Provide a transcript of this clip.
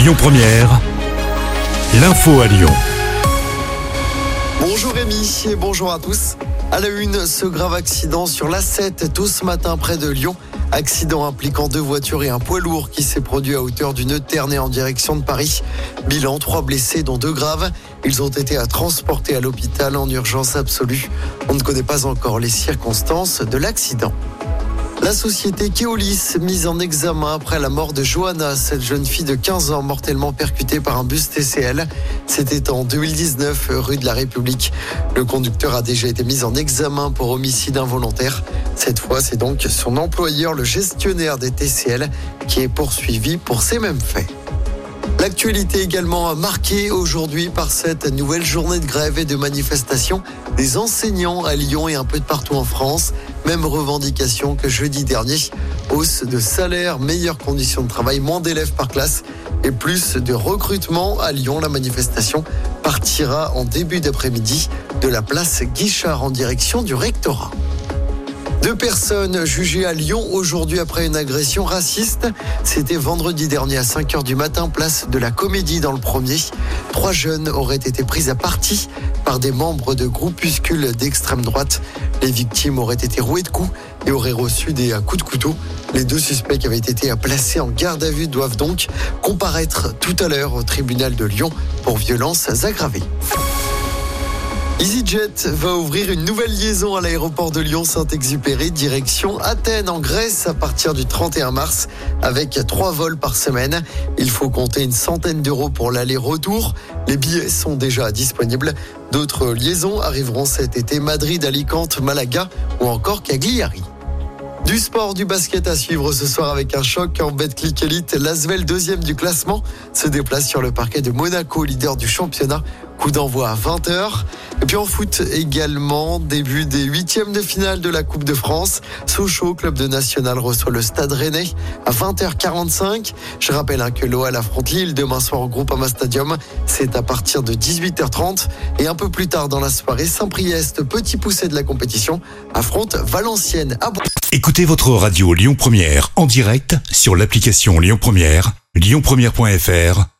Lyon Première, l'info à Lyon. Bonjour Rémi et bonjour à tous. À la une, ce grave accident sur l'A7 tôt ce matin près de Lyon. Accident impliquant deux voitures et un poids lourd qui s'est produit à hauteur d'une ternée en direction de Paris. Bilan, trois blessés dont deux graves. Ils ont été à transporter à l'hôpital en urgence absolue. On ne connaît pas encore les circonstances de l'accident. La société Keolis, mise en examen après la mort de Johanna, cette jeune fille de 15 ans mortellement percutée par un bus TCL. C'était en 2019, rue de la République. Le conducteur a déjà été mis en examen pour homicide involontaire. Cette fois, c'est donc son employeur, le gestionnaire des TCL, qui est poursuivi pour ces mêmes faits. L'actualité également marquée aujourd'hui par cette nouvelle journée de grève et de manifestation des enseignants à Lyon et un peu de partout en France. Même revendication que jeudi dernier. Hausse de salaire, meilleures conditions de travail, moins d'élèves par classe et plus de recrutement à Lyon. La manifestation partira en début d'après-midi de la place Guichard en direction du rectorat. Deux personnes jugées à Lyon aujourd'hui après une agression raciste. C'était vendredi dernier à 5 h du matin, place de la Comédie dans le premier. Trois jeunes auraient été pris à partie par des membres de groupuscules d'extrême droite. Les victimes auraient été rouées de coups et auraient reçu des coups de couteau. Les deux suspects qui avaient été placés en garde à vue doivent donc comparaître tout à l'heure au tribunal de Lyon pour violences aggravées. EasyJet va ouvrir une nouvelle liaison à l'aéroport de Lyon-Saint-Exupéry, direction Athènes en Grèce à partir du 31 mars, avec trois vols par semaine. Il faut compter une centaine d'euros pour l'aller-retour. Les billets sont déjà disponibles. D'autres liaisons arriveront cet été Madrid, Alicante, Malaga ou encore Cagliari. Du sport, du basket à suivre ce soir avec un choc en Betclic Elite. L'Asvel, deuxième du classement, se déplace sur le parquet de Monaco, leader du championnat. Coup d'envoi à 20h. Et puis en foot également, début des huitièmes de finale de la Coupe de France. Sochaux, club de national, reçoit le Stade Rennais à 20h45. Je rappelle hein, que l'OL affronte Lille demain soir au Groupama Stadium. C'est à partir de 18h30. Et un peu plus tard dans la soirée, Saint-Priest, petit poussé de la compétition, affronte Valenciennes à Écoutez votre radio Lyon Première en direct sur l'application Lyon Première, lyonpremière.fr